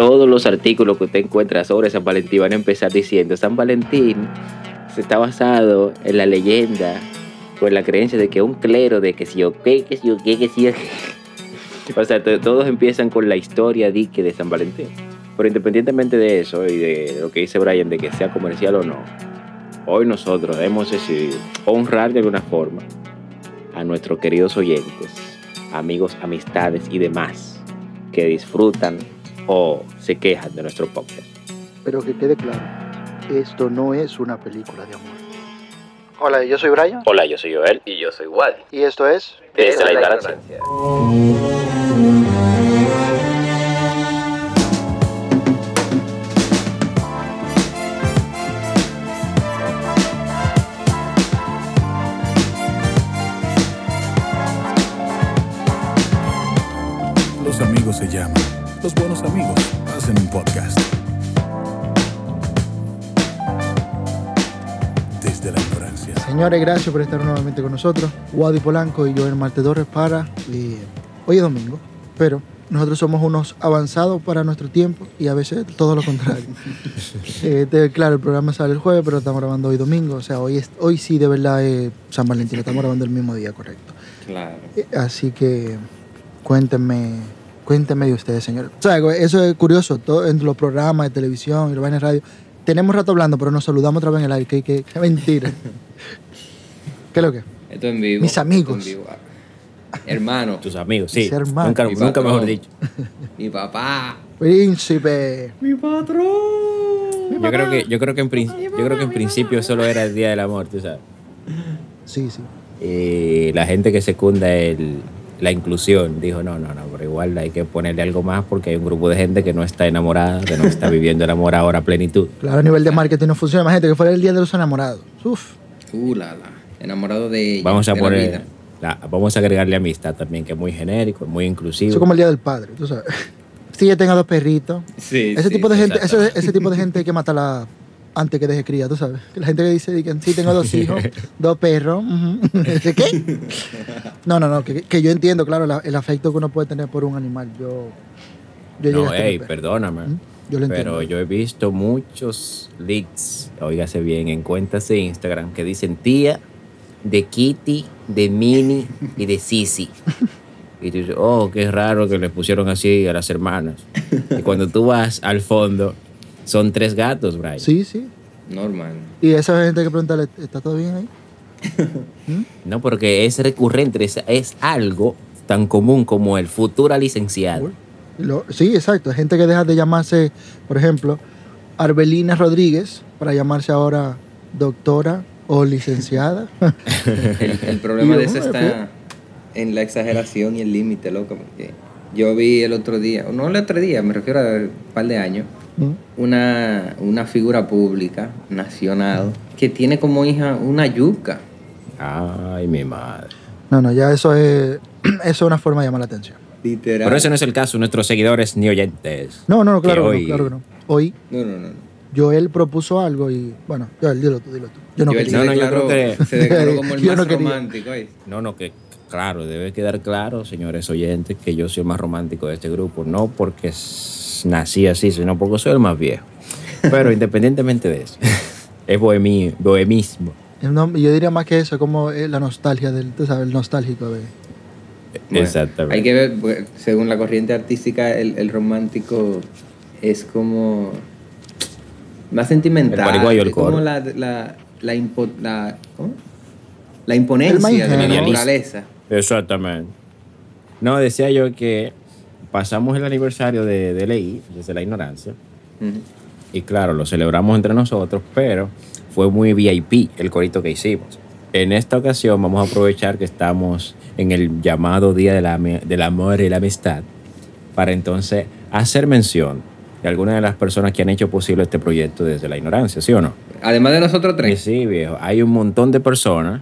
todos los artículos que usted encuentra sobre San Valentín van a empezar diciendo San Valentín se está basado en la leyenda o en la creencia de que un clero de que si yo qué, que si yo qué, que si yo qué. O sea, to- todos empiezan con la historia dique de San Valentín. Pero independientemente de eso y de lo que dice Brian, de que sea comercial o no, hoy nosotros hemos decidido honrar de alguna forma a nuestros queridos oyentes, amigos, amistades y demás que disfrutan o se quejan de nuestro podcast. Pero que quede claro, esto no es una película de amor. Hola, yo soy Brian Hola, yo soy Joel. Y yo soy Wally. y esto es... Desde la ignorancia. Los amigos se llaman. Los buenos amigos hacen un podcast. Desde la ignorancia. Señores, gracias por estar nuevamente con nosotros. Wadi Polanco y Joel Marte Torres para... eh, hoy es domingo, pero nosotros somos unos avanzados para nuestro tiempo y a veces todo lo contrario. Eh, te- claro, el programa sale el jueves, pero estamos grabando hoy domingo. O sea, hoy, es, hoy sí de verdad es San Valentín, lo estamos grabando el mismo día, correcto. Claro. Eh, Así que cuéntenme, cuéntenme de ustedes, señor. O sea, eso es curioso, todo, en los programas de televisión y los vainas de radio. Tenemos rato hablando, pero nos saludamos otra vez en el aire. Que mentira. ¿Qué es lo que? Esto en vivo. Mis amigos. Esto en vivo. Hermano, Tus amigos, sí. Mis hermanos. Nunca, Mi nunca mejor dicho. mi papá. Príncipe. Mi patrón. Yo creo que, yo creo que en, prin- yo creo que en principio solo era el Día del Amor, tú sabes. Sí, sí. Y la gente que secunda el, la inclusión dijo, no, no, no, pero igual hay que ponerle algo más porque hay un grupo de gente que no está enamorada, que no está viviendo el amor ahora a plenitud. Claro, a nivel de marketing no funciona. Imagínate que fuera el día de los enamorados. Uf. Uh, la, la. Enamorado de ella. Vamos a de la poner, vida. la- vamos a agregarle amistad también, que es muy genérico, muy inclusivo. Eso es como el día del padre, tú sabes. Si ella tenga dos perritos. Sí, Ese sí, tipo de gente, ese, ese tipo de gente hay que matarla antes que deje cría, tú sabes. La gente que dice que sí tengo dos hijos, dos perros. ujú. ¿De ¿Qué? No, no, no, que, que yo entiendo, claro, la- el afecto que uno puede tener por un animal. Yo, yo No, hey, perro. perdóname. ¿Mm? Yo lo entiendo. Pero yo he visto muchos leaks, oígase bien, en cuentas de Instagram que dicen tía de Kitty, de Minnie y de Sisi. Y tú dices, oh, qué raro que le pusieron así a las hermanas. Y cuando tú vas al fondo, son tres gatos, Brian. Sí, sí. Normal. Y esa gente que pregunta, ¿está todo bien ahí? No, porque es recurrente, es, es algo tan común como el futura licenciado. Lo- sí, exacto. Hay gente que deja de llamarse, por ejemplo, Arbelina Rodríguez para llamarse ahora doctora o licenciada. El, el problema de eso está en la exageración y el límite, loco. Porque yo vi el otro día, no el otro día, me refiero a un par de años, ¿Mm? Una, una figura pública nacional que tiene como hija una yuca. Ay, mi madre. No, no, ya eso es, eso es una forma de llamar la atención. Literal. Pero ese no es el caso, nuestros seguidores ni oyentes. No, no, no, claro que, hoy- no, claro que no. Hoy No, no, no. no. Joel propuso algo y, bueno, Joel, dilo tú, dilo tú. Yo no Yo, él quería. se, No, no, yo creo que- se declaró como el Yo más romántico. ¿oíste? No, no, que claro, debe quedar claro, señores oyentes, que yo soy el más romántico de este grupo. No porque nací así, sino porque soy el más viejo. Pero independientemente de eso, es bohemi, bohemismo. No, yo diría más que eso, como eh, la nostalgia del, tú sabes, el nostálgico de... Bueno, Exactamente. Hay que ver, pues, según la corriente artística, el, el romántico es como más sentimental. El paraguayo, el es como la, la, la, impo- la- ¿cómo? La imponencia de la naturaleza. Exactamente. No, decía yo que pasamos el aniversario de, de Ley, desde la ignorancia, y claro, lo celebramos entre nosotros, pero fue muy VIP el corito que hicimos. En esta ocasión vamos a aprovechar que estamos en el llamado Día de la del Amor y la Amistad para entonces hacer mención de algunas de las personas que han hecho posible este proyecto desde la ignorancia, ¿sí o no? Además de nosotros tres. sí, viejo. Hay un montón de personas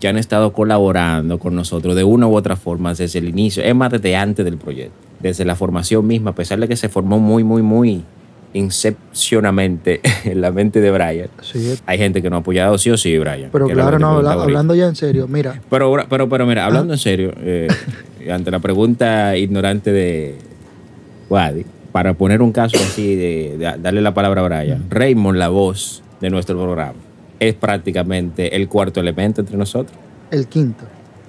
que han estado colaborando con nosotros de una u otra forma desde el inicio, es más desde antes del proyecto, desde la formación misma, a pesar de que se formó muy, muy, muy incepcionamente en la mente de Brian. Sí, Hay gente que no ha apoyado sí o sí, Brian. pero claro, no, habla- hablando ya en serio, mira, Pero, pero, pero mira, hablando Ah. en serio, eh, ante la pregunta ignorante de Wadi, para poner un caso así, de, de darle la palabra a Brian, Raymond, la voz de nuestro programa, es prácticamente el cuarto elemento entre nosotros. El quinto.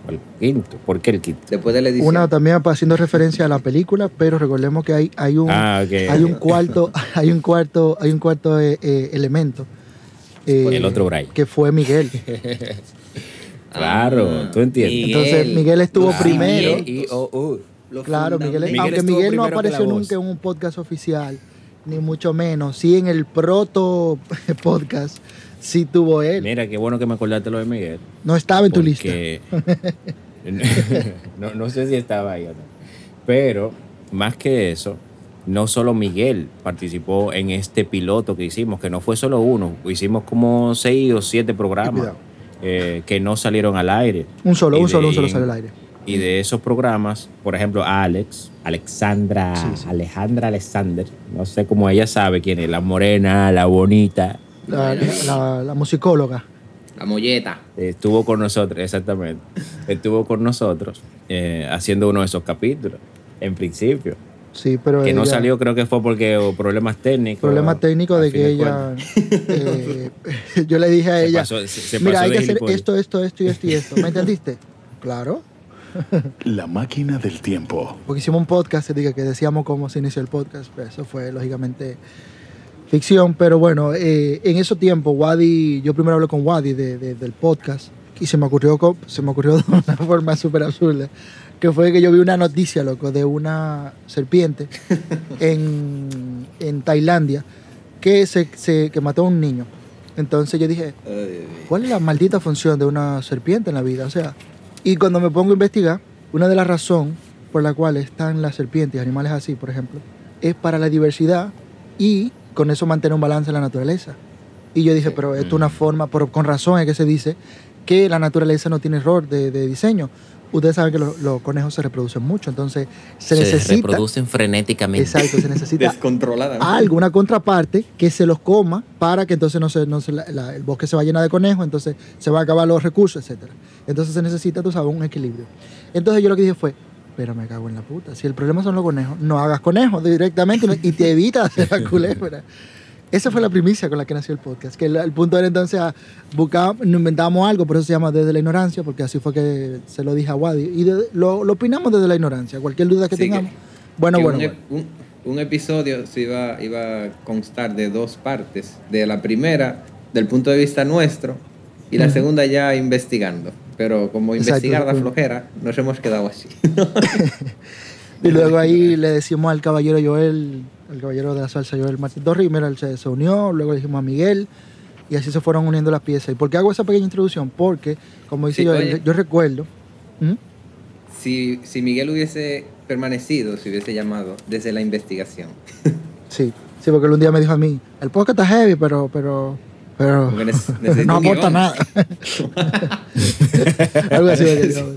El quinto. ¿Por qué el quinto? Después de la edición. Una también haciendo referencia a la película, pero recordemos que hay, hay un Ah, hay un cuarto, hay un cuarto, hay un cuarto eh, eh, elemento. eh, El otro Brian. que fue Miguel. Claro, Ah, tú entiendes. Entonces, Miguel estuvo los primero. Y- Claro, Miguel. Miguel aunque Miguel no apareció nunca en un podcast oficial, ni mucho menos. Sí, en el proto podcast, sí tuvo él. Mira, qué bueno que me acordaste lo de Miguel. No estaba en tu lista. no, no sé si estaba ahí o no. Pero, más que eso, no solo Miguel participó en este piloto que hicimos, que no fue solo uno, hicimos como seis o siete programas eh, que no salieron al aire. Un solo, Y un solo, un solo sale al aire. Y de esos programas, por ejemplo, Alex, Alexandra, Sí, sí. Alejandra Alexander, no sé cómo ella sabe quién es, la morena, la bonita, La, la- la musicóloga. La molleta. estuvo con nosotros, exactamente, estuvo con nosotros eh, haciendo uno de esos capítulos, en principio, Sí, pero que no salió creo que fue porque hubo problemas técnicos. Problema técnico a de que ella. eh, yo le dije a Se ella: pasó- se- se Mira, pasó hay que hacer gilipollas". esto, esto, esto y esto y esto. ¿Me entendiste? Claro. La máquina del tiempo. Porque hicimos un podcast, diga que decíamos cómo se inició el podcast. pues eso fue lógicamente ficción, pero bueno, eh, en esos tiempos, Wadi, yo primero hablé con Wadi de- de- del podcast y se me ocurrió, se me ocurrió de una forma súper absurda, que fue que yo vi una noticia, loco, de una serpiente en, en Tailandia que, se, se- que mató a un niño. Entonces yo dije, ¿Cuál es la maldita función de una serpiente en la vida? O sea, y cuando me pongo a investigar, una de las razones por la cual están las serpientes y animales así, por ejemplo, es para la diversidad y con eso mantener un balance en la naturaleza. Y yo dije, pero esto es una forma, por, con razón es que se dice que la naturaleza no tiene error de, de diseño. Ustedes saben que los, los conejos se reproducen mucho, entonces se, necesita... reproducen frenéticamente. Exacto, se necesita Descontrolada. algo, una contraparte que se los coma para que entonces no se, no se la- la- el bosque se va a llenar de conejos, entonces se van a acabar los recursos, etc. Entonces se necesita, tú sabes, un equilibrio. Entonces yo lo que dije fue, pero me cago en la puta, si el problema son los conejos, no hagas conejos directamente y te evitas hacer la culebra. Esa fue la primicia con la que nació el podcast, que el, el punto era entonces a buscar, inventábamos algo, por eso se llama Desde la Ignorancia, porque así fue que se lo dije a Wadi, y de- lo, lo opinamos desde la ignorancia, cualquier duda que Sí, que- tengamos. bueno, que bueno, un, bueno. ep- un- un episodio se iba, iba a constar de dos partes. De la primera, del punto de vista nuestro, y la segunda ya investigando. Pero como Exacto, investigar da ujú. flojera, nos hemos quedado así. Y luego ahí le decimos al caballero Joel, al caballero de la salsa Joel Martín Torres, y mira, él se, unió, luego le dijimos a Miguel, y así se fueron uniendo las piezas. ¿Y por qué hago esa pequeña introducción? Porque, como dice Sí, Joel, oye. yo recuerdo, ¿Mm? si, si Miguel hubiese permanecido, se hubiese llamado desde la investigación. sí, sí, porque él un día me dijo a mí, el podcast está heavy, pero, pero, pero no aporta nada. Algo así. de que digamos.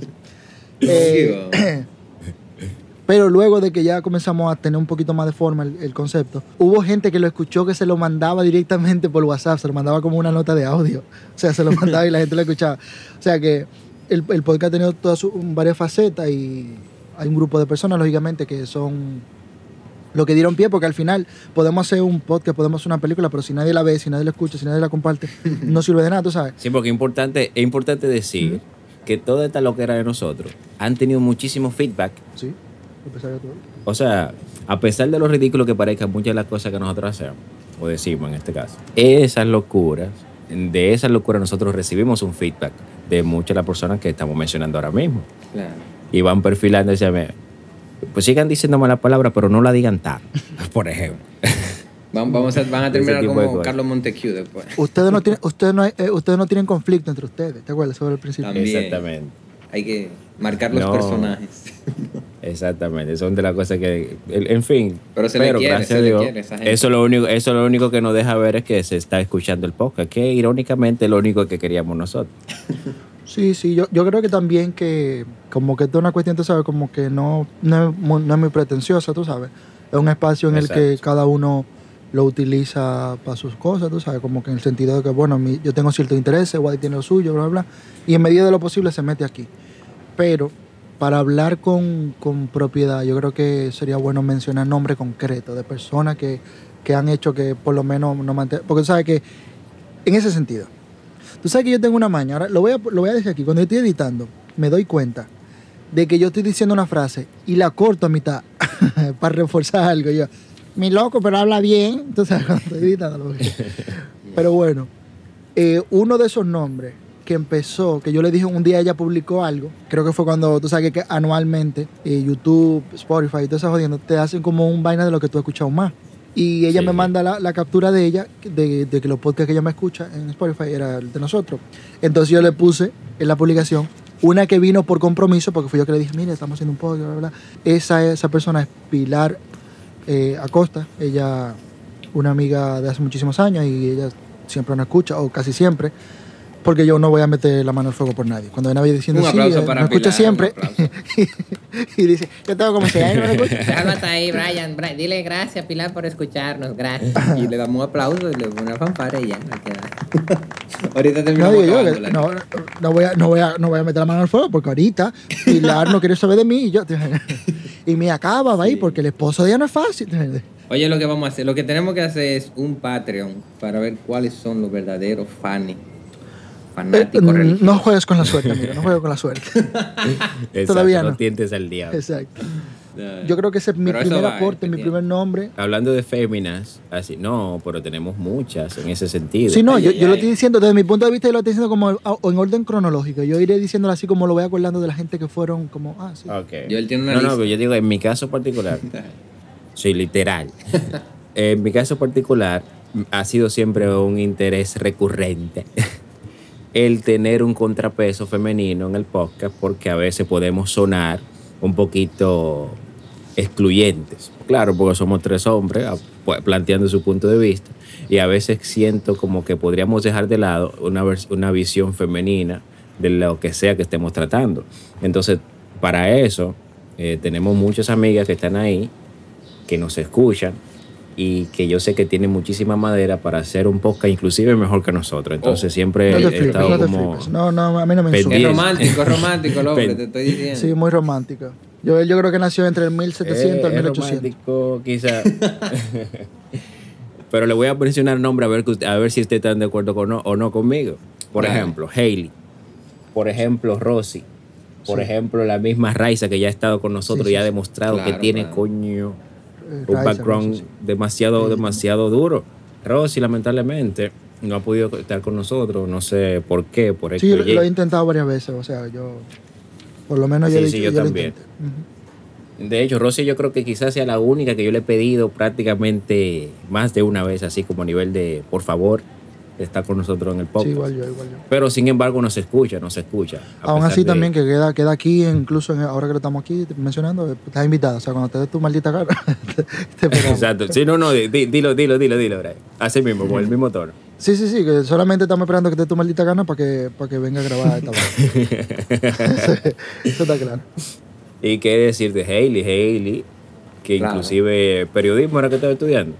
Eh, Pero luego de que ya comenzamos a tener un poquito más de forma el, el concepto, hubo gente que lo escuchó que se lo mandaba directamente por WhatsApp, se lo mandaba como una nota de audio. O sea, se lo mandaba y la gente lo escuchaba. O sea que el, el podcast ha tenido todas sus- varias facetas y hay un grupo de personas, lógicamente, que son lo que dieron pie, porque al final podemos hacer un podcast, podemos hacer una película, pero si nadie la ve, si nadie la escucha, si nadie la comparte, no sirve de nada, tú sabes. Sí, porque es importante, es importante decir que toda esta loquera de nosotros han tenido muchísimo feedback. Sí, empezaría todo. O sea, a pesar de lo ridículo que parezcan muchas de las cosas que nosotros hacemos, o decimos en este caso, esas locuras, de esas locuras nosotros recibimos un feedback de muchas de las personas que estamos mencionando ahora mismo. Claro. Y van perfilando y pues sigan diciendo malas palabras, pero no la digan tan, por ejemplo. Van, vamos a, van a terminar como. Carlos Montecu después. Ustedes no tienen, ustedes no, hay- eh, ustedes no tienen conflicto entre ustedes, ¿te acuerdas? Sobre el principio. También. Exactamente. Hay que marcar los No. personajes. Exactamente, son de las cosas que, en fin. Pero se le quiere, gracias se a le quiere a esa gente. eso lo único, eso lo único que nos deja ver es que se está escuchando el podcast, que irónicamente es lo único que queríamos nosotros. Sí, sí, yo, yo creo que también que como que es una cuestión, tú sabes, como que no, no, es, muy, no es muy pretenciosa, tú sabes. Es un espacio en el que cada uno lo utiliza para sus cosas, tú sabes, como que en el sentido de que, bueno, mi- yo tengo cierto interés, Wadi tiene lo suyo, bla, bla, bla, y en medida de lo posible se mete aquí. Pero para hablar con, con propiedad, yo creo que sería bueno mencionar nombre concreto de personas que, que han hecho que por lo menos no mantengan. Porque tú sabes que, en ese sentido, tú sabes que yo tengo una maña, ahora lo voy a, lo voy a decir aquí, cuando yo estoy editando, me doy cuenta de que yo estoy diciendo una frase y la corto a mitad para reforzar algo. Yo, mi loco, pero habla bien. Entonces, cuando estoy editando. Pero bueno, eh, uno de esos nombres que empezó, que yo le dije un día, ella publicó algo, creo que fue cuando, tú sabes que, que anualmente eh, YouTube, Spotify y todas esas jodiendo, te hacen como un vaina de lo que tú has escuchado más. Y ella Sí. me manda la, la captura de ella, de, de que los podcasts que ella me escucha en Spotify era el de nosotros. Entonces yo le puse en la publicación una que vino por compromiso, porque fui yo que le dije, mire, estamos haciendo un podcast, bla, bla, bla. Esa, esa persona es Pilar eh, Acosta, ella, una amiga de hace muchísimos años y ella siempre nos escucha, o casi siempre, porque yo no voy a meter la mano al fuego por nadie. Cuando nadie diciendo Un sí, eh, para me escucha siempre y dice, yo tengo como años, no me escucha. Déjalo hasta ahí, Brian. Bri- Dile gracias, Pilar, por escucharnos. Gracias. Y le damos un aplauso y le ponemos una fanfara y ya. no queda. Ahorita No terminamos digo yo, no, no voy a, no, voy a, no voy a meter la mano al fuego porque ahorita Pilar no quiere saber de mí y yo y me acaba va ahí porque el esposo de ella no es fácil. Oye, lo que vamos a hacer, lo que tenemos que hacer es un Patreon para ver cuáles son los verdaderos fans, fanáticos Eh, no juegues con la suerte, amigo, no juegues con la suerte. Exacto, Todavía no no. tientes al diablo. Exacto. Yo creo que ese es mi Pero primer va, aporte, mi primer nombre. Hablando de féminas, así, no, pero tenemos muchas en ese sentido. Sí, no, Ay, yo, ay, yo lo ay. estoy diciendo desde mi punto de vista, yo lo estoy diciendo como en orden cronológico. Yo iré diciéndolo así como lo voy acordando de la gente que fueron como, ah, sí. Ok. Yo, él tiene una no, no, lista. pero yo digo, en mi caso particular, sí, literal. en mi caso particular, ha sido siempre un interés recurrente el tener un contrapeso femenino en el podcast, porque a veces podemos sonar un poquito excluyentes. Claro, porque somos tres hombres ah, pues, planteando su punto de vista, y a veces siento como que podríamos dejar de lado una, una visión femenina de lo que sea que estemos tratando. Entonces, para eso, eh, tenemos muchas amigas que están ahí, que nos escuchan y que yo sé que tienen muchísima madera para hacer un podcast inclusive mejor que nosotros. Entonces, Oh. siempre No he flipes, estado no te como... flipes. No, no, a mí no me Es insulta. pendiente. romántico, es romántico el hombre, te estoy diciendo. Sí, muy romántica. Yo, yo creo que nació entre el 1700 y el Eh, es 1800. romántico, quizá. Pero le voy a mencionar nombre a ver, que usted- a ver si ustedes están de acuerdo con o no conmigo. Por Claro. ejemplo, Hailey. Por ejemplo, Rosy. Por Sí. ejemplo, la misma Raiza que ya ha estado con nosotros Sí, y ha demostrado que tiene claro. coño Eh, un Raiza, background sí, demasiado, Sí, demasiado duro. Rosy, lamentablemente, no ha podido estar con nosotros. No sé por qué, por X Sí, lo, he intentado varias veces, o sea, yo. Por lo menos yo, Sí, he sí, dicho- yo también. De hecho, Rosy yo creo que quizás sea la única que yo le he pedido prácticamente más de una vez, así como a nivel de, por favor, está con nosotros en el Sí, podcast. igual yo, igual yo. Pero sin embargo nos escucha, nos escucha. a Aún así de- también que queda, queda aquí, incluso en- ahora que lo estamos aquí mencionando, estás invitada. O sea, cuando te des tu maldita cara, te, te. Exacto. Sí, no, no, di- dilo, dilo, dilo, dilo, Brian. Así mismo, con el mismo tono. Sí, sí, sí, que solamente estamos esperando que te dé tu maldita gana para que, para que venga a grabar esta vaina. Eso está claro. Y qué decir de Hailey, Hailey, que Claro. inclusive periodismo era que estaba estudiando.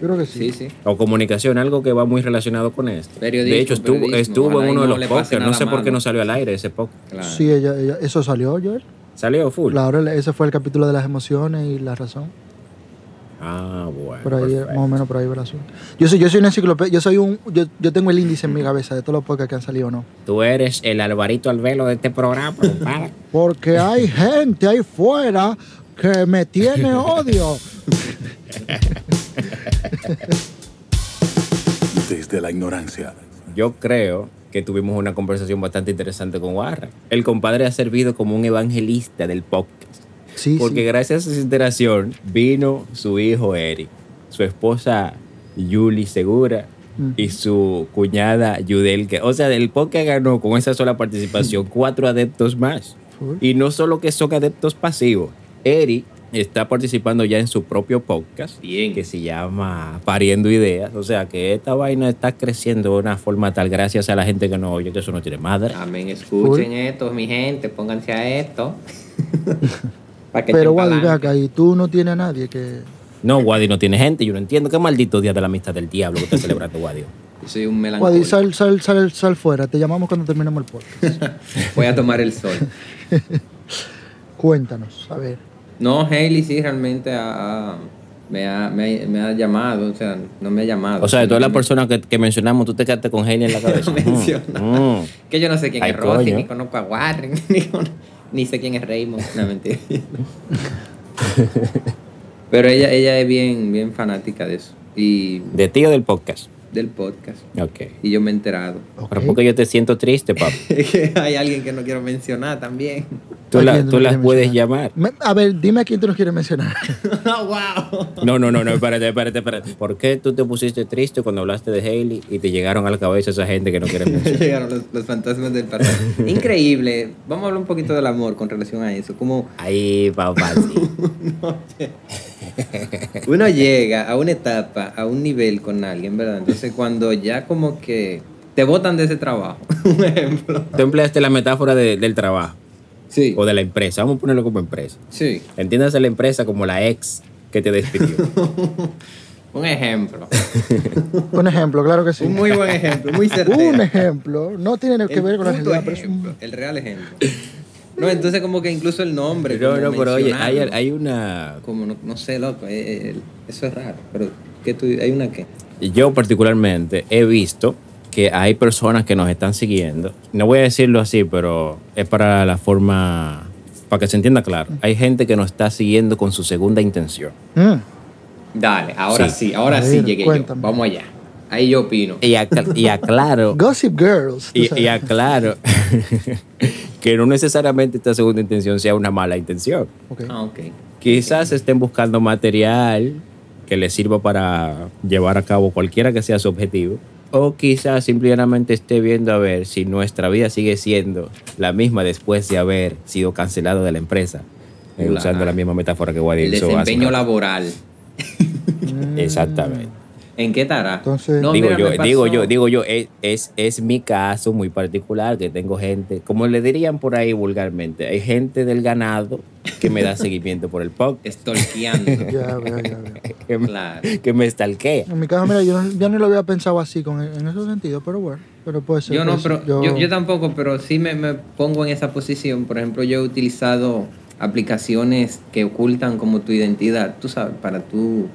Yo creo que sí. Sí, sí. O comunicación, algo que va muy relacionado con esto. Periodismo, de hecho, estuvo, estuvo en uno de no los podcasts. No sé por qué no salió al aire ese podcast. Claro. Sí, ella, ella- eso salió, Joel. Salió full. Claro, ese fue el capítulo de las emociones y la razón. Ah, bueno. Por ahí, perfecto. más o menos por ahí va el asunto. Yo soy, yo soy una enciclopedia, yo soy un, yo, yo tengo el índice en mi cabeza de todos los podcasts que han salido o no. Tú eres el Alvarito Alvelo de este programa, compadre. Porque hay gente ahí fuera que me tiene odio. Desde la ignorancia. Yo creo que tuvimos una conversación bastante interesante con Warra. El compadre ha servido como un evangelista del podcast. Sí, Porque sí. gracias a esa interacción vino su hijo Eric, su esposa Yuli Segura Mm. y su cuñada Yudel. Que, o sea, el podcast ganó con esa sola participación cuatro adeptos más. Y no solo que son adeptos pasivos. Eric está participando ya en su propio podcast. Bien. Que se llama Pariendo Ideas. O sea que esta vaina está creciendo de una forma tal gracias a la gente que no oye que eso no tiene madre. Amén, escuchen esto, mi gente, pónganse a esto. Pa' que Pero Wadi, acá, y tú no tienes a nadie que... No, Wadi no tiene gente. Yo no entiendo qué maldito día de la amistad del diablo que está celebrando Wadi. Yo soy un Wadi, melancólico. sal, sal, sal, sal fuera, te llamamos cuando terminemos el podcast. Voy a tomar el sol. Cuéntanos, a ver. No, Hailey sí realmente ha- ha- me, ha, me, ha, me ha llamado, o sea, no me ha llamado. O sea, de todas las personas que, que mencionamos, tú te quedaste con Hailey en la cabeza. No. Mm, mm. Que yo no sé quién Ay, es Rosy, coño. ni conozco a Warren, ni, con- ni sé quién es Raymond. No, mentira. Pero ella, ella es bien, bien fanática de eso. Y De ti o del podcast. Del podcast. Ok. Y yo me he enterado. Ok. Pero porque yo te siento triste, que hay alguien que no quiero mencionar también. Tú, ¿A la- quién tú no las puedes mencionar? llamar. Me- a ver, dime a quién tú nos quieres mencionar. ¡Wow! No, no, no, no, espérate, espérate, espérate. ¿Por qué tú te pusiste triste cuando hablaste de Hailey y te llegaron a la cabeza esa gente que no quiere mencionar? Llegaron los, los fantasmas del pasado. Increíble. Vamos a hablar un poquito del amor con relación a eso. Como Ahí, papá, sí. uno llega a una etapa, a un nivel con alguien, ¿verdad? Entonces cuando ya como que te botan de ese trabajo, un ejemplo. Tú empleaste la metáfora de- del trabajo Sí, o de la empresa. Vamos a ponerlo como empresa. sí. Entiéndase la empresa como la ex que te despidió. Un ejemplo. Un ejemplo, claro que sí. Un muy buen ejemplo, muy certero. Un ejemplo. No tiene que El ver con la realidad, pero es un- ejemplo, el real ejemplo. No, entonces como que incluso el nombre. No, como no, pero oye, hay, hay una... Como no, no sé, loco, eh, eh, eso es raro. Pero, ¿qué tú, ¿hay una qué? Yo particularmente he visto que hay personas que nos están siguiendo. No voy a decirlo así, pero es para la forma, para que se entienda claro. Hay gente que nos está siguiendo con su segunda intención. Mm. Dale, ahora Sí. sí, ahora sí llegué cuéntame. yo. Vamos allá. Ahí yo opino. Y, acla- y aclaro, Gossip Girls. y aclaro que no necesariamente esta segunda intención sea una mala intención. Ok. Ah, ok. Quizás estén buscando material que les sirva para llevar a cabo cualquiera que sea su objetivo. O quizás simplemente esté viendo a ver si nuestra vida sigue siendo la misma después de haber sido cancelado de la empresa. Eh, Claro. usando la misma metáfora que Wadi El desempeño laboral. Exactamente. ¿En qué estará? Entonces- No, digo mira, yo, digo yo, digo yo, es, es, es mi caso muy particular que tengo gente, como le dirían por ahí vulgarmente, hay gente del ganado que me da seguimiento por el podcast, Stalkeando. Ya veo, ya veo. que me, claro. que me stalkea. En mi caso, mira, yo no- ya no lo había pensado así con, en ese sentido, pero bueno, pero puede ser. Yo no, pero yo, yo tampoco, pero sí me, me pongo en esa posición. Por ejemplo, yo he utilizado aplicaciones que ocultan como tu identidad, tú sabes, para tú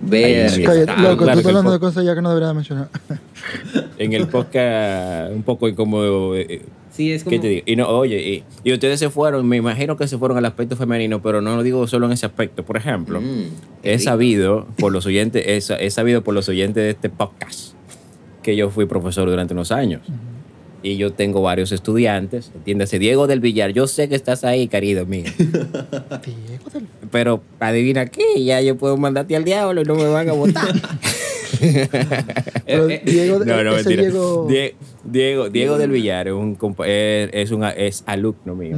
ver. Cállate, loco, claro tú hablando de cosas ya que no debería mencionar. En el podcast un poco incómodo. eh, Sí, es como. ¿Qué te digo? Y no, oye, y, y ustedes se fueron, me imagino que se fueron al aspecto femenino, pero no lo digo solo en ese aspecto. Por ejemplo, Mm, he rico. sabido por los oyentes, he, he sabido por los oyentes de este podcast que yo fui profesor durante unos años. Y yo tengo varios estudiantes, entiéndase, Diego del Villar, yo sé que estás ahí, querido mío. Diego del- Pero adivina qué, ya yo puedo mandarte al diablo y no me van a votar. Eh, eh, Diego, No, no, mentira. Diego. Die- Diego, Diego del Villar es un es, un, es alumno mío.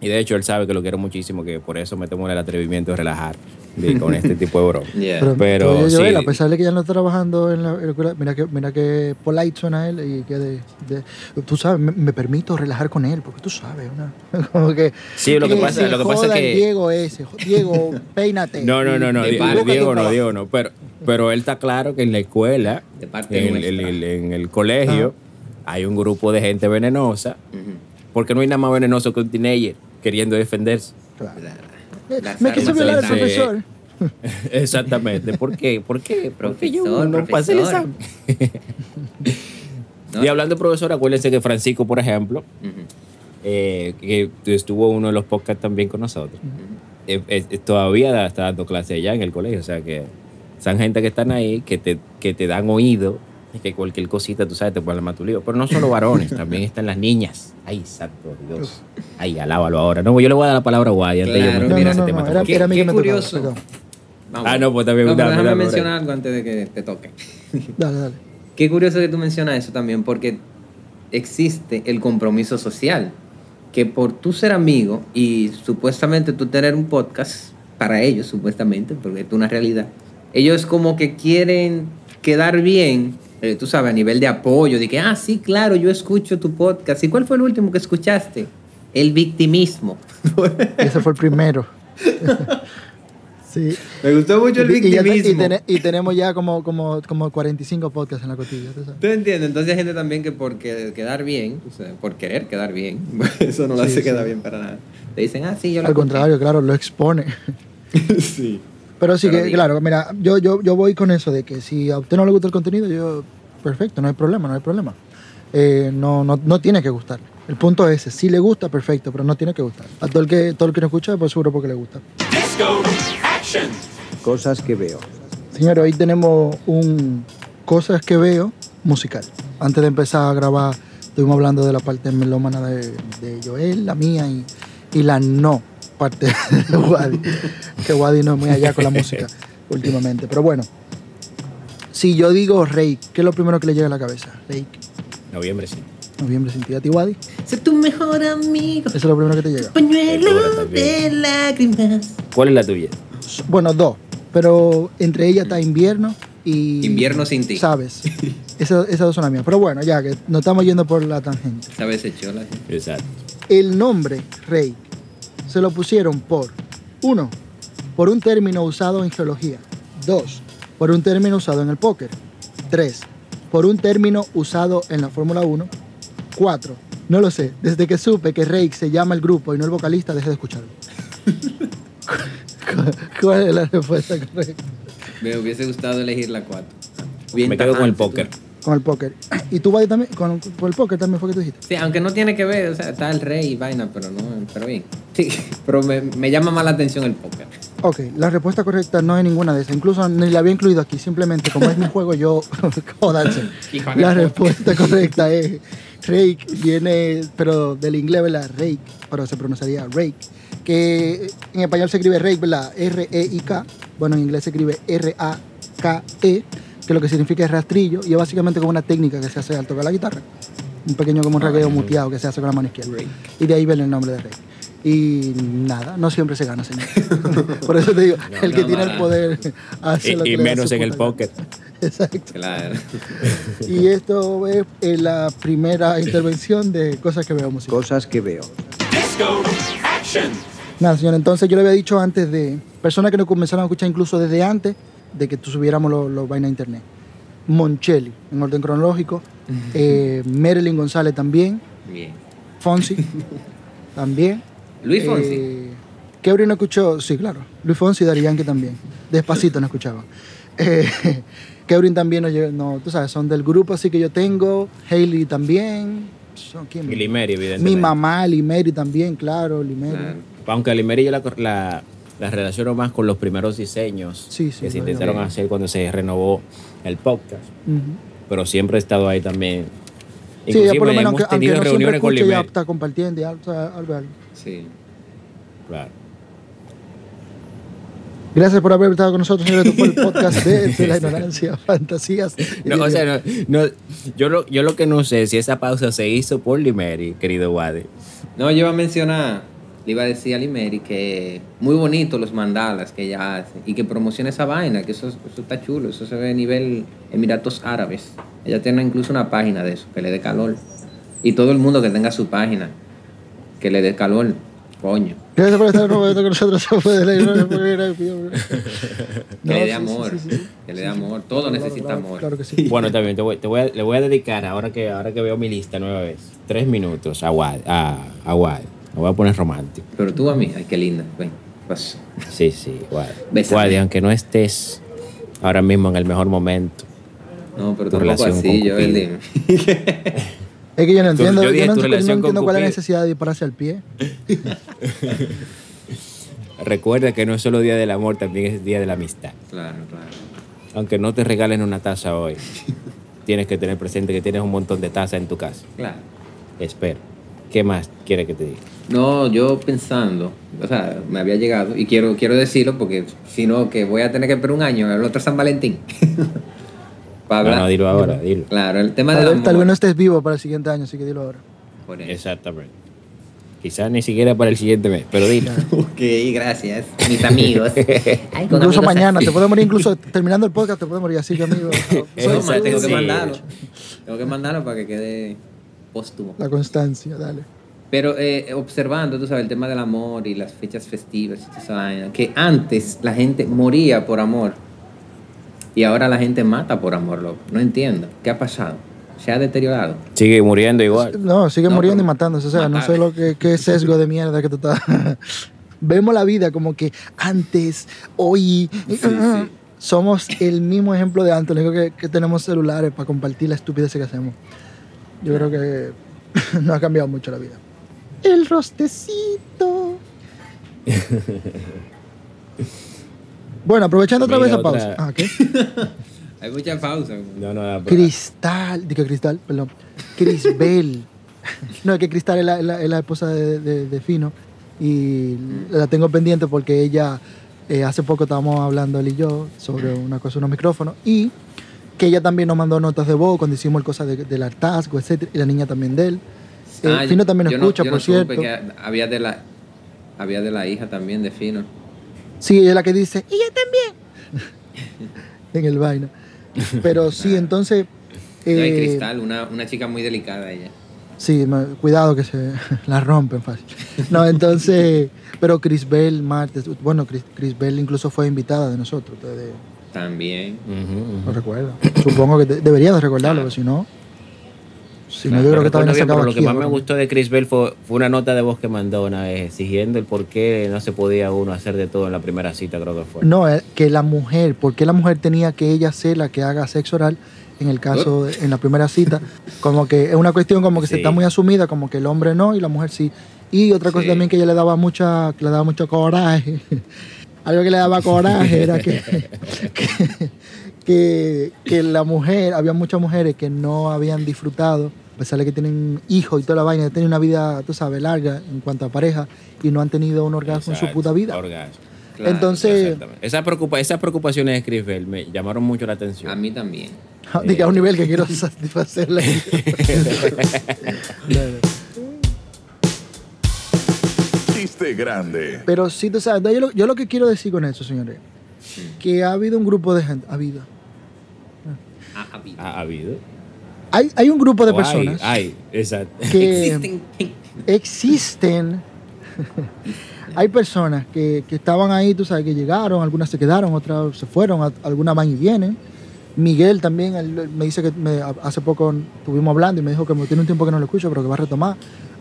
Y de hecho él sabe que lo quiero muchísimo, que por eso me tomo el atrevimiento de relajar de- con este tipo de broma. yeah. Pero, Pero oye, Joel, sí. a pesar de que ya no está trabajando en la, en la escuela, mira que, mira que polite suena él y que de, de- tú sabes, me, me permito relajar con él, porque tú sabes, una, como que... Sí, lo que pasa- lo que pasa es que- Diego ese, Diego, peínate. No, no, no, no, Diego no, Diego no. Pero, pero él está claro que en la escuela, De parte en, el- en el colegio, hay un grupo de gente venenosa, porque no hay nada más venenoso que un teenager queriendo defenderse. Claro. Las Me quiso violar el profesor. Exactamente. ¿Por qué? ¿Por qué? Porque yo Profesor, no pasé el examen. ¿No? Y hablando de profesor, acuérdense que Francisco, por ejemplo, eh, que estuvo uno de los podcasts también con nosotros, eh, eh, todavía da- está dando clase allá en el colegio. O sea que son gente que están ahí, que te, que te dan oído, y que cualquier cosita, tú sabes, te ponen más tu lío. Pero no solo varones, también están las niñas. Ay, santo Dios. Ay, alábalo ahora. No, yo le voy a dar la palabra a Guay antes de yo Claro, ese no, tema no, era- fuerte. Qué, me curioso. Ah, no, pues también, No, pero dame, déjame dame, mencionar algo antes de que te toque. Dale, dale. Qué curioso que tú mencionas eso también, porque existe el compromiso social. Que por tú ser amigo y supuestamente tú tener un podcast, para ellos supuestamente, porque es una realidad, ellos como que quieren quedar bien, eh, tú sabes, a nivel de apoyo, de que, ah, sí, claro, yo escucho tu podcast. ¿Y cuál fue el último que escuchaste? El victimismo. Ese fue el primero. Sí. Me gustó mucho el y y victimismo. y tenemos ya como, como, como 45 podcasts en la cotilla. ¿tú sabes? ¿Tú entiendes? Entonces hay gente también que por que- quedar bien, o sea, por querer quedar bien, eso no lo Sí, hace sí. quedar bien para nada. Te dicen, ah, sí, yo lo Al contrario, claro, lo expone. escuché". sí. Pero sí Pero que, claro, mira, yo, yo, yo voy con eso de que si a usted no le gusta el contenido, yo, perfecto, no hay problema, no hay problema. Eh, no, no, no tiene que gustarle. El punto es ese, si le gusta, perfecto, pero no tiene que gustar. A todo el que, todo el que no escucha, pues seguro porque le gusta. Cosas que veo. Señores, hoy tenemos un cosas que veo musical. Antes de empezar a grabar, estuvimos hablando de la parte melómana de, de Joel, la mía y, y la no parte de Wadi. que Wadi no es muy allá con la música últimamente. Pero bueno, si yo digo Rake, ¿qué es lo primero que le llega a la cabeza? Rake, Noviembre sí. noviembre sin ti, a ti Wadi. Sé tu mejor amigo, Eso es lo primero que te llega. pañuelo de lágrimas. ¿Cuál es la tuya? Bueno, dos, pero entre ellas está invierno y... Invierno sin ti. ¿Sabes? Esa- esas dos son las mías. Pero bueno, ya que nos estamos yendo por la tangente. ¿Sabes hecho la Exacto. El nombre Rey se lo pusieron por, uno, por un término usado en geología. Dos, por un término usado en el póker. Tres, por un término usado en la Fórmula 1. Cuatro, no lo sé, desde que supe que Rey se llama el grupo y no el vocalista, dejé de escucharlo. ¿Cuál es la respuesta correcta? Me hubiese gustado elegir la 4. Me quedo con el póker. Con el póker. ¿Y tú, Buddy, también? Con, con el póker también fue que tú dijiste. Sí, aunque no tiene que ver, o sea, está el rey y vaina, pero no, pero bien. Sí, pero me, me llama más la atención el póker. Ok, la respuesta correcta no es ninguna de esas. Incluso ni la había incluido aquí. Simplemente, como es mi juego, yo. De La respuesta correcta es. Rake viene, pero del inglés, ¿verdad? Rake, pero se pronunciaría rake. Que en español se escribe rake, ¿verdad? R-E-I-K. Bueno, en inglés se escribe R-A-K-E, que lo que significa es rastrillo. Y es básicamente como una técnica que se hace al tocar la guitarra. Un pequeño como un raqueo muteado que se hace con la mano izquierda. Y de ahí viene el nombre de rake. Y nada, no siempre se gana, señor. Por eso te digo, el que no, tiene no, el poder hace Y, lo que y le menos en el póker. Exacto. Claro. Y esto es eh, la primera intervención de cosas que veo música. Cosas que veo. Nada, señor, entonces yo le había dicho antes de personas que nos comenzaron a escuchar incluso desde antes de que tú subiéramos los vainas a internet. Moncheli, en orden cronológico. eh, Marilyn González también. Bien. Fonsi también. Luis Fonsi. Eh, Kebri no escuchó, sí, claro. Luis Fonsi y Dari Yankee también. Despacito no escuchaban. Eh, Kebrin también, oye, no, tú sabes, son del grupo así que yo tengo. Hailey también. Son, ¿quién? Y Limeri, evidentemente. Mi mamá, Limeri también, claro, Limeri. Claro. Aunque a Limeri yo la, la, la relaciono más con los primeros diseños Sí, sí, que se intentaron hacer cuando se renovó el podcast. Ujú. Pero siempre he estado ahí también. Sí, ya Inclusive por lo menos, hemos aunque, aunque tenido no siempre reuniones con ya está compartiendo y algo. Sí. Claro. Gracias por haber estado con nosotros, señores. Fue el podcast de, de la ignorancia, fantasías. No, o sea, no, no, yo, lo, yo lo que no sé es si esa pausa se hizo por Limeri, querido Wade. No, yo iba a mencionar, le iba a decir a Limeri que muy bonito los mandalas que ella hace y que promociona esa vaina, que eso, eso está chulo, eso se ve a nivel Emiratos Árabes. Ella tiene incluso una página de eso, que le dé calor. Y todo el mundo que tenga su página, que le dé calor, coño. Gracias por estar con nosotros. Eso fue de la ignorancia. Que le dé amor, que le dé amor. Todo Claro, necesita claro, amor. Claro que sí. Bueno, también te voy, te voy a, le voy a dedicar, ahora que, ahora que veo mi lista nueva vez, tres minutos a Wade. A, a Wade. Me voy a poner romántico. Pero tú a mí, ay, qué linda. Ven, pues, Sí, sí. Bésame. Wade, aunque no estés ahora mismo en el mejor momento, no, pero Tu relación así, con yo dime. Es que yo no Tu- entiendo, yo yo, no, tu no relación entiendo con cuál es la necesidad de dispararse al pie. recuerda que no es solo día del amor, también es día de la amistad. Claro, claro. Aunque no te regalen una taza hoy, tienes que tener presente que tienes un montón de tazas en tu casa. Claro. Espero. ¿Qué más quiere que te diga? No, yo pensando, o sea, me había llegado y quiero, quiero decirlo porque si no, que voy a tener que esperar un año, el otro San Valentín. Para No, no, dilo ahora, dilo. Claro, el tema Tal vez, tal vez no estés vivo para el siguiente año, así que dilo ahora. Por eso. Exactamente. Quizás ni siquiera para el siguiente mes, pero dilo. Ok, gracias, mis amigos. Ay, con Incluso amigos mañana, así. te puedes morir, incluso terminando el podcast, te puedes morir así, que amigo. Tengo que mandarlo. Tengo que mandarlo para que quede póstumo. La constancia, dale. Pero eh, observando, tú sabes, el tema del amor y las fechas festivas y vaina, que antes la gente moría por amor y ahora la gente mata por amor, loco. No entiendo. ¿Qué ha pasado? ¿Se ha deteriorado? Sigue muriendo igual. No, sigue No, muriendo y matándose. O sea, no matar. sé lo que qué sesgo de mierda que tú estás. Vemos la vida como que antes, hoy. Sí, sí. Somos el mismo ejemplo de antes. Lo único que, que tenemos celulares para compartir la estupidez que hacemos. Yo creo que no ha cambiado mucho la vida. El rostecito. bueno, aprovechando otra Mira, vez la pausa. Ah, ¿qué? Hay mucha pausa. No, no, no, Cristal, digo Cristal, perdón. Crisbel. no, es que Cristal es la, es la- es la esposa de, de- de Fino y la tengo pendiente porque ella, eh, hace poco estábamos hablando él y yo sobre una cosa, unos micrófonos y que ella también nos mandó notas de voz cuando hicimos el cosa de- del hartazgo, etc. Y la niña también de él. Eh, Ah, Fino también nos no- escucha, yo por no supe cierto. que había de la había de la hija también de Fino. Sí, ella es la que dice, y yo también. en el vaina. Pero sí, entonces... No hay eh, Cristal, una, una chica muy delicada ella. Sí, cuidado que se la rompen fácil. No, entonces, pero Chris Bell martes, bueno, Chris, Chris Bell incluso fue invitada de nosotros, ustedes También. Ujú. no recuerdan. Supongo que de- debería de recordarlo, porque si no, si no, yo creo que Recuerdo se bien, pero lo que más me gustó de Chris Bell fue, fue una nota de voz que mandó una vez exigiendo el por qué no se podía uno hacer de todo en la primera cita, creo que fue. No, eh, que la mujer, ¿por qué la mujer tenía que ella ser la que haga sexo oral en el caso, de- en la primera cita? Como que es una cuestión como que se está muy asumida, como que el hombre no y la mujer sí. Y otra cosa Sí. también que ella le daba mucha, que le daba mucho coraje. Algo que le daba coraje era que, que, que, que la mujer, había muchas mujeres que no habían disfrutado, a pesar de que tienen hijos y toda la vaina, tienen una vida, tú sabes, larga en cuanto a pareja y no han tenido un orgasmo en su puta vida. orgasmo. Claro, Entonces, Exactamente. Esa preocupa, esas preocupaciones de Chris Bell me llamaron mucho la atención. A mí también. Diga a un nivel que quiero satisfacerla. Chiste grande. Pero sí, tú sabes, yo lo, yo lo que quiero decir con eso, señores, que ha habido un grupo de gente, ha habido, Ah, a mí. ¿Ha habido? hay, hay un grupo de personas Hay, exacto. que Existen. existen, hay personas que, que estaban ahí, tú sabes, que llegaron, algunas se quedaron, otras se fueron, algunas van y vienen. Miguel también, él me dice que me- hace poco estuvimos hablando y me dijo que tiene un tiempo que no lo escucho, pero que va a retomar.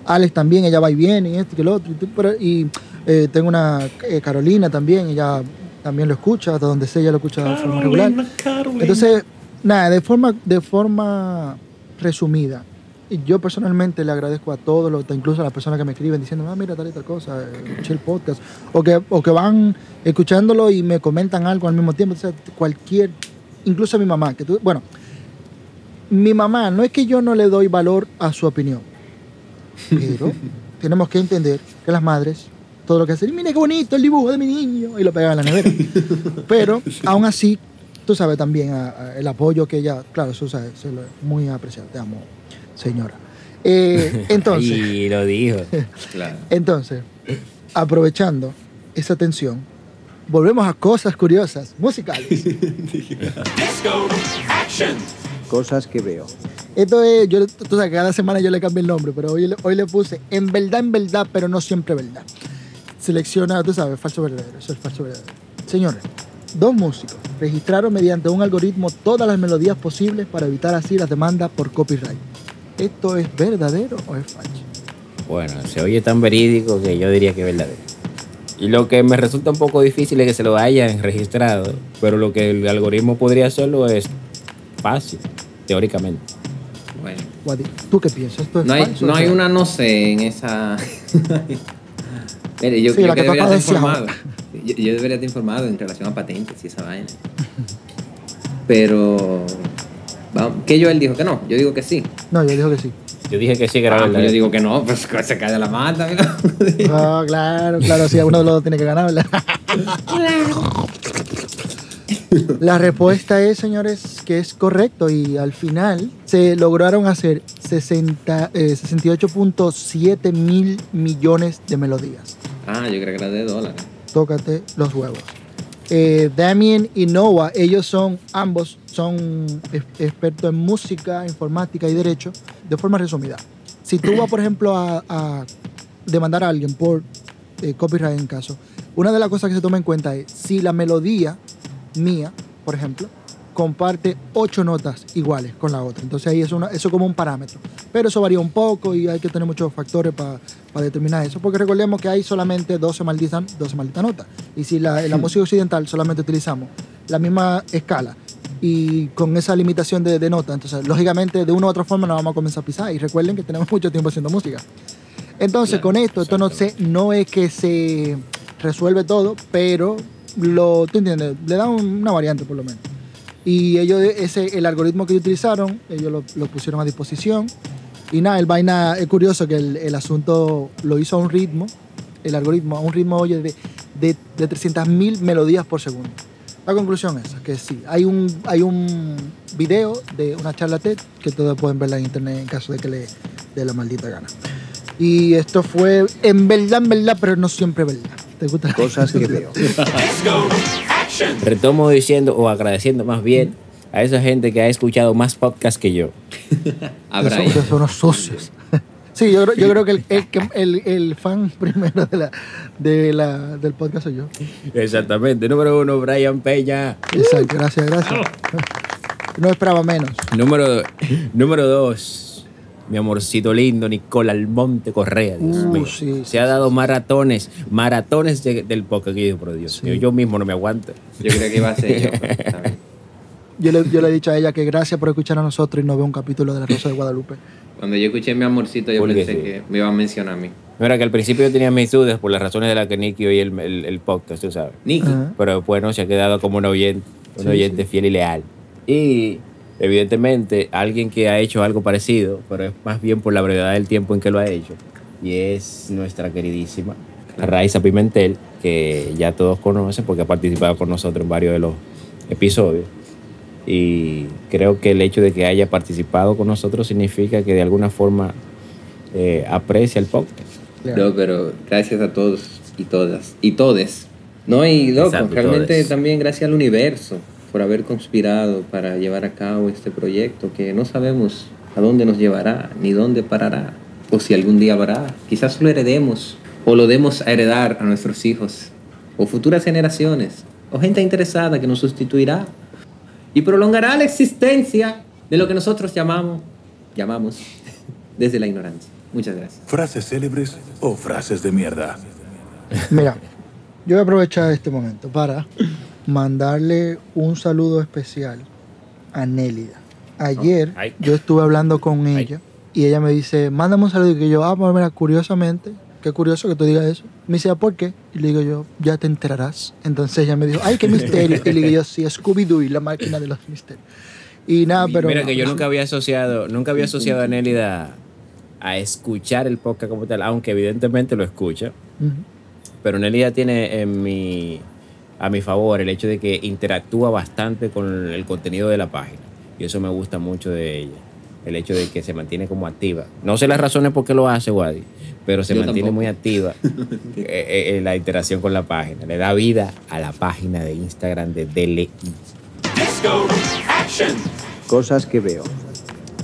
Alex también, ella va y viene, y esto y lo otro. Y, y, eh, tengo una eh, Carolina también, ella también lo escucha, hasta donde sé, ella lo escucha de forma regular. Entonces, nada, de forma, de forma resumida, y yo personalmente le agradezco a todos, los, incluso a las personas que me escriben diciendo, ah, mira tal y tal cosa, eh, escuché el podcast, o que, o que van escuchándolo y me comentan algo al mismo tiempo, o sea, cualquier, incluso a mi mamá, que tú, bueno, mi mamá, no es que yo no le doy valor a su opinión, pero tenemos que entender que las madres, todo lo que hacen, mira qué bonito el dibujo de mi niño, y lo pegan en la nevera. Pero aún así, tú sabes también a- a el apoyo que ella, claro, eso sabes, se lo- muy apreciado, te amo, señora. Eh, entonces, Y lo dijo. Claro. entonces, aprovechando esa tensión, volvemos a cosas curiosas, musicales. Cosas que veo. Esto es, yo, tú sabes, cada semana yo le cambio el nombre, pero hoy, hoy le puse en verdad, en verdad, pero no siempre verdad. Selecciona, tú sabes, falso verdadero, eso es falso verdadero. Señores, dos músicos registraron mediante un algoritmo todas las melodías posibles para evitar así la demanda por copyright. ¿Esto es verdadero o es falso? Bueno, se oye tan verídico que yo diría que es verdadero. Y lo que me resulta un poco difícil es que se lo hayan registrado, pero lo que el algoritmo podría hacerlo es fácil, teóricamente. ¿Tú qué piensas? ¿Esto es No hay, falso no una no sé en esa. Mire, yo, Sí, yo que debería estar informado. Yo, yo debería estar informado en relación a patentes y esa vaina. Pero. vamos, ¿Qué yo él dijo que no? Yo digo que sí. No, yo digo que sí. Yo dije que sí que era Ah, yo digo que no, pues se cae de la mata. mira. Ah, claro, claro, sí, uno de los dos tiene que ganar, ¿verdad? La respuesta es, señores, que es correcto y al final se lograron hacer 60, eh, 68.7 mil millones de melodías. ah, yo creo que era de dólares. Tócate los huevos. Eh, Damien y Noah, ellos son, ambos son expertos en música, informática y derecho, de forma resumida. si tú vas, por ejemplo, a, a demandar a alguien por eh, copyright en caso, una de las cosas que se toma en cuenta es si la melodía mía, por ejemplo, comparte ocho notas iguales con la otra. Entonces ahí es una, eso como un parámetro. Pero eso varía un poco y hay que tener muchos factores para determinar eso. Porque recordemos que hay solamente 12 malditas, 12 malditas notas. Y si la, en la música occidental solamente utilizamos la misma escala y con esa limitación de, de notas, entonces lógicamente de una u otra forma nos vamos a comenzar a pisar. Y recuerden que tenemos mucho tiempo haciendo música. Entonces Claro, con esto, esto no, se, no es que se resuelve todo, pero lo, ¿tú entiendes? Le da un- una variante por lo menos. Y ellos, ese, el algoritmo que utilizaron, ellos lo, lo pusieron a disposición. Y nada, el vaina es curioso que el, el asunto lo hizo a un ritmo, el algoritmo a un ritmo oye, de, de, de 300.000 melodías por segundo. La conclusión es que sí, hay un, hay un video de una charla TED que todos pueden verla en internet en caso de que le dé la maldita gana. Y esto fue en verdad, en verdad, pero no siempre verdad. ¿Te gusta? Cosas que veo. Retomo diciendo o agradeciendo más bien a esa gente que ha escuchado más podcasts que yo. Habrá son unos sucios. Sí, yo, creo- yo creo que el, el, que- el- el fan primero de la, de la, del podcast soy yo. Exactamente. Número uno, Brian Peña. Exacto, gracias, gracias. No esperaba menos. Número, número dos, mi amorcito lindo, Nicole Almonte Correa. Dios Uh, mío. sí, Se ha dado maratones, maratones de- del podcast que yo, por Dios mío, yo mismo no me aguanto. Yo creo que iba a ser yo. pero. Yo le, yo le he dicho a ella que gracias por escuchar a nosotros y no ve un capítulo de La Rosa de Guadalupe. Cuando yo escuché mi amorcito, yo pensé sí. que me iba a mencionar a mí. Mira que al principio yo tenía mis dudas por las razones de las que Nicky oye el, el, el podcast, tú sabes. Nicky. Ajá. Pero bueno, se ha quedado como un oyente, un Sí, oyente fiel y leal. Y evidentemente alguien que ha hecho algo parecido, pero es más bien por la brevedad del tiempo en que lo ha hecho, y es nuestra queridísima Raiza Pimentel, que ya todos conocen porque ha participado con nosotros en varios de los episodios. Y creo que el hecho de que haya participado con nosotros significa que de alguna forma eh, aprecia el podcast. No, pero gracias a todos y todas. Y todes. No, y loco, Exacto, realmente todes. también gracias al universo por haber conspirado para llevar a cabo este proyecto que no sabemos a dónde nos llevará, ni dónde parará, o si algún día lo hará. Quizás lo heredemos, o lo demos a heredar a nuestros hijos, o futuras generaciones, o gente interesada que nos sustituirá y prolongará la existencia de lo que nosotros llamamos, llamamos desde la ignorancia. Muchas gracias. Frases célebres o frases de mierda. Mira, yo voy a aprovechar este momento para mandarle un saludo especial a Nélida. Ayer Ay. yo estuve hablando con ella y ella me dice, mándame un saludo y que yo, ah, pues mira, curiosamente, qué curioso que tú digas eso. Me dice, "¿Ah, ¿por qué? Y le digo yo, ya te enterarás. Entonces ella me dijo, ay, qué misterio. y le digo yo, sí, Scooby-Doo y la máquina de los misterios. Y nada, pero... Mira que yo nunca había asociado, nunca había asociado a Nélida a escuchar el podcast como tal, aunque evidentemente lo escucha. Pero Nélida tiene en mi, a mi favor el hecho de que interactúa bastante con el contenido de la página. Y eso me gusta mucho de ella. El hecho de que se mantiene como activa. No sé las razones por qué lo hace, Wadi, pero se Yo mantiene tampoco. muy activa eh, eh, en la interacción con la página. Le da vida a la página de Instagram de DLI. Cosas que veo.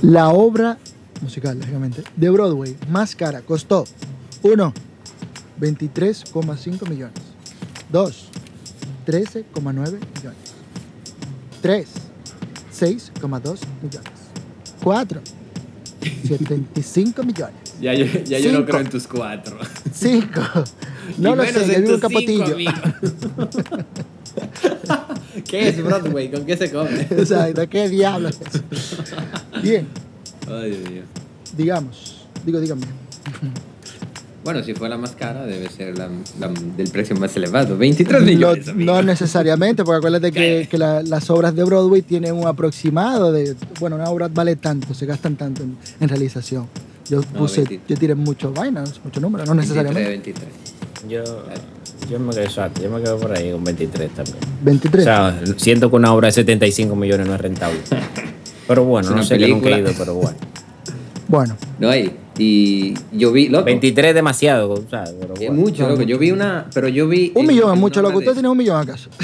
La obra musical, lógicamente, de Broadway más cara costó 1. 23,5 millones. 2. 13,9 millones. 3. 6,2 millones. 4. 75 millones. Ya yo, ya yo no creo en tus cuatro. 5. No lo sé, yo vivo en Capotillo. ¿Qué es Broadway? ¿Con qué se come? Exacto, ¿qué diablos es? Bien, Ay, Dios mío. digamos, digo, dígame. Bueno, si fue la más cara, debe ser la, la del precio más elevado. 23 No, millones. amigo. no necesariamente, porque acuérdate que, que la- las obras de Broadway tienen un aproximado de, bueno, una obra vale tanto, se gastan tanto en, en realización. Yo No, puse, 20. yo tiré muchos vainas, muchos números, no 23, necesariamente. 23. Yo, yo me quedo exacto, yo me quedo por ahí con 23 también. 23. O sea, siento que una obra de 75 millones no es rentable. Pero bueno, Es no sé que nunca he ido, pero bueno. bueno, No hay. Y yo vi, loco, 23 es demasiado, o sea, pero es bueno. mucho, loco. Yo vi una, pero yo vi... Un millón es mucho, loco. ¿Usted tiene un millón acaso?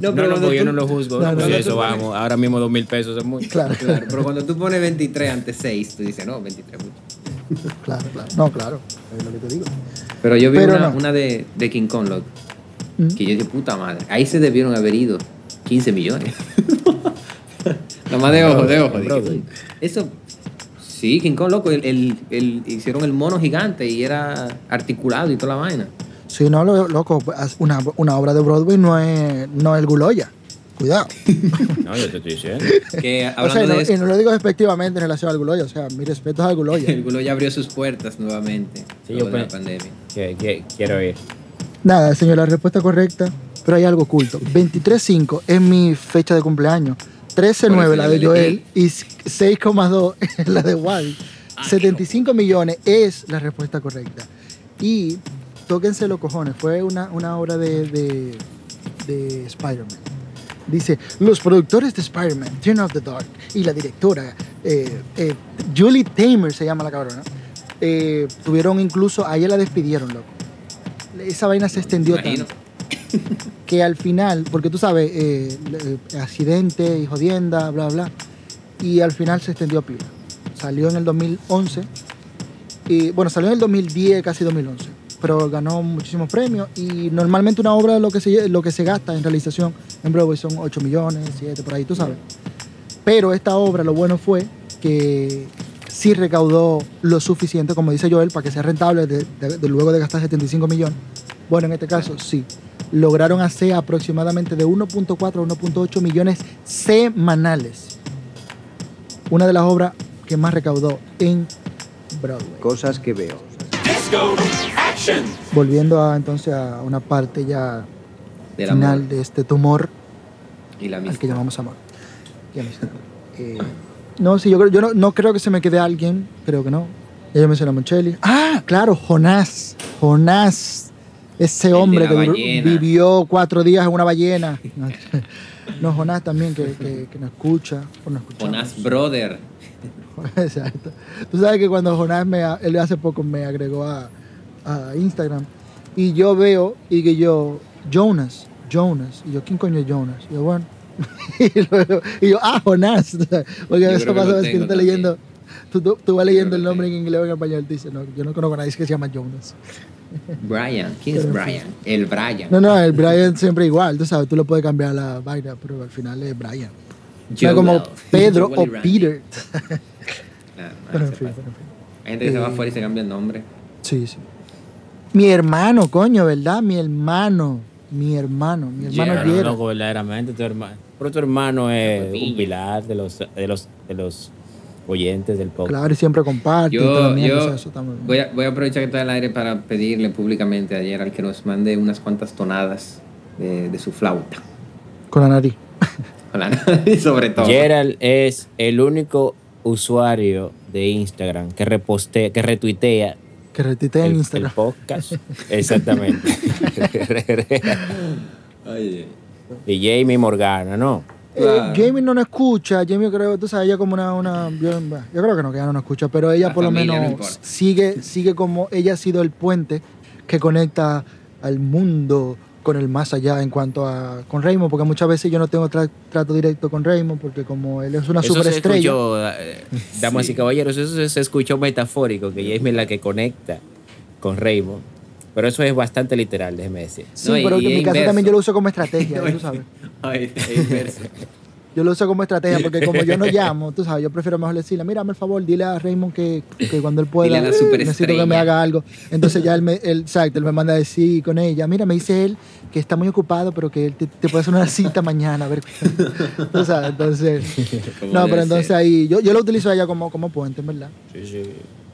No, No, pero no, cuando porque yo tú- no lo juzgo. No, no, si no, eso tú- vamos, ahora mismo dos mil pesos es mucho. Claro, Claro, pero cuando tú pones 23 ante 6, tú dices, no, 23 es mucho. claro, claro. No, claro. Es lo que te digo. Pero yo vi Pero una, no. una de, de King Kong, loco, Mm. que yo dije, puta madre. Ahí se debieron haber ido 15 millones. Nada más de ojo, de ojo. Eso, sí, King Kong, loco, el, el- el- hicieron el mono gigante y era articulado y toda la vaina. Si no, lo- loco, una, una obra de Broadway no es, no es el Guloya. Cuidado. No, yo te estoy diciendo. Que O hablando sea, y no, de eso, y no lo digo despectivamente en relación al Guloya. O sea, mi respeto es al Guloya. el culo ya abrió sus puertas nuevamente Sí, yo la pandemia. Que- que- quiero ir. Nada, señor, la respuesta correcta, pero hay algo oculto. 23.5 es mi fecha de cumpleaños. 13.9 Por eso la de Joel elegí. y 6,2 es la de Wally. 75 millones es la respuesta correcta. Y tóquense los cojones, fue una, una obra de, de, de Spider-Man. Dice, los productores de Spider-Man, Turn Off the Dark, y la directora, eh, eh, Julie Tamer se llama la cabrona, eh, tuvieron incluso, a ella la despidieron, loco. Esa vaina se extendió tanto que al final, porque tú sabes, eh, le- accidente y jodienda, bla, bla, y al final se extendió a pila. Salió en el 2011, y bueno, salió en el 2010, casi 2011, pero ganó muchísimos premios y normalmente una obra lo que se, lo que se gasta en realización en Broadway son 8 millones, 7, por ahí, tú sabes. Pero esta obra lo bueno fue que sí recaudó lo suficiente, como dice Joel, para que sea rentable de luego de gastar 75 millones. Bueno, en este caso sí. Lograron hacer aproximadamente de 1.4 a 1.8 millones semanales. Una de las obras que más recaudó en Broadway. Cosas que veo. Volviendo a, entonces a una parte ya Del final amor de este tumor y la al que llamamos amor. Y. Eh, no, sí, yo, creo, yo no, no creo que se me quede alguien, creo que no. Ya yo mencioné a Moncheli. Ah, claro, Jonás. Jonás. Ese hombre que ballena. vivió cuatro días en una ballena. No, Jonás también, que, que, que nos escucha. O nos escuchamos. Jonas Brother. Exacto. Tú sabes que cuando Jonás me, él hace poco me agregó a, a Instagram y yo veo y que yo, Jonas, Jonas, y yo, ¿quién coño es Jonas? Y yo, bueno, y, luego- y yo, ah, Jonás, porque creo que pasa que tú estás leyendo, tú, tú, tú vas leyendo el nombre en inglés o en español, te dice, no, yo no conozco a nadie que se llama Jonas. Brian. ¿Quién es Brian? El Brian. No, no, el Brian siempre igual, tú sabes, tú le puedes cambiar la vaina, pero al final es Brian. No Joel. como Pedro o. Peter. No, Pero en se fin, pasa. pero en fin. Hay gente que se va Eh, afuera y se cambia el nombre. Sí, sí. Mi hermano, coño, ¿verdad? Mi hermano. Mi hermano. Mi hermano Yeah, loco, verdaderamente, tu hermano. Pero tu hermano es un pilar de los, de los, de los oyentes del podcast. Claro, y siempre comparte. y la Yo, o yo sea, eso está bien. voy, a, voy a aprovechar que estoy al aire para pedirle públicamente ayer al que nos mande unas cuantas tonadas de, de su flauta. Con la nariz. Hola, y sobre todo. Gerald es el único usuario de Instagram que repostea, que retuitea Que retuitea en el, Instagram. el podcast. Exactamente. Oye, y Jamie Morgana, ¿no? Eh, Claro. Jamie no nos escucha. Jamie creo, tú sabes, ella como una... una yo, yo creo que no, que ella no nos escucha. Pero ella La por lo no menos sigue, sigue como... Ella ha sido el puente que conecta al mundo con el más allá en cuanto a con Raymond, porque muchas veces yo no tengo tra- trato directo con Raymond, porque como él es una Eso se superestrella. escuchó, eh, damas y caballeros, eso se escuchó metafórico, que Jamie es la que conecta con Raymond. Pero eso es bastante literal, déjeme decir. Sí, No, pero y en mi caso también yo lo uso como estrategia, tú sabes. Ay, es. Yo lo uso como estrategia porque como yo no llamo, tú sabes, yo prefiero mejor decirle, mira, hazme el favor, dile a Raymond que, que cuando él pueda, necesito que me haga algo. Entonces ya él, me, él, exacto, él me manda a decir con ella, mira, me dice él que está muy ocupado, pero que él te, te puede hacer una cita mañana, a ver. tú sabes, entonces... No, pero entonces ser. ahí, yo, yo lo utilizo a ella como, como puente, en verdad. Sí, sí.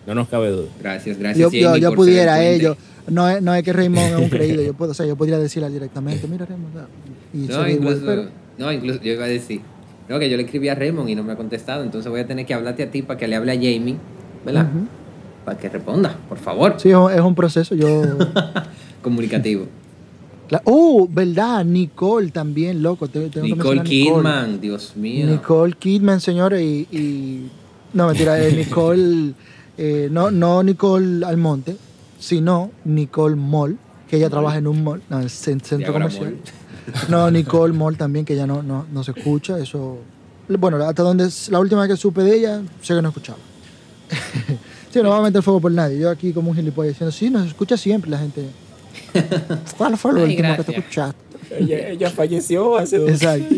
No nos cabe duda. Gracias, gracias. Yo, yo, pudiera, eh, yo, no, es, no es que Raymond es un creído, yo puedo, o sea, yo podría decirle directamente, mira Raymond, ah", y No, igual, incluso, pero- no, incluso yo iba a decir, no, que yo le escribí a Raymond y no me ha contestado, entonces voy a tener que hablarte a ti para que le hable a Jamie, ¿verdad? Para que responda, por favor. Sí, es un- es un proceso, yo... Comunicativo. Oh, verdad, Nicole también, loco. tengo Nicole Kidman, Dios mío. Nicole Kidman, señores, y, y No, mentira, eh, Nicole, eh, no, no Nicole Almonte, sino Nicole Moll, que ella trabaja en un mall, no, en centro Diagra comercial. Mall. No, Nicole Moll también, que ya no, no, no se escucha, eso... Bueno, hasta donde la última vez que supe de ella, sé que no escuchaba. sí, no va a meter fuego por nadie. Yo aquí como un gilipollas diciendo, sí, nos escucha siempre la gente. ¿Cuál fue lo Ay, último que te escuchaste? Ella, ella falleció hace dos Exacto.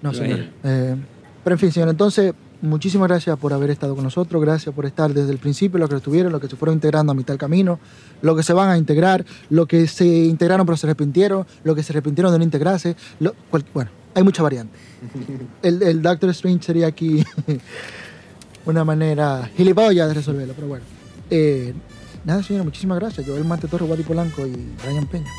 No, señor. Eh, pero en fin, señor, entonces, muchísimas gracias por haber estado con nosotros, gracias por estar desde el principio, los que estuvieron, los que se fueron integrando a mitad del camino, los que se van a integrar, los que se integraron pero se arrepintieron, los que se arrepintieron de no integrarse. lo- cual- bueno, hay muchas variantes. El, el Doctor Strange sería aquí una manera gilipollas de resolverlo, pero bueno. Eh, nada, señor, muchísimas gracias. Yo, el Marte Torre, Guadi Polanco y Ryan Peña.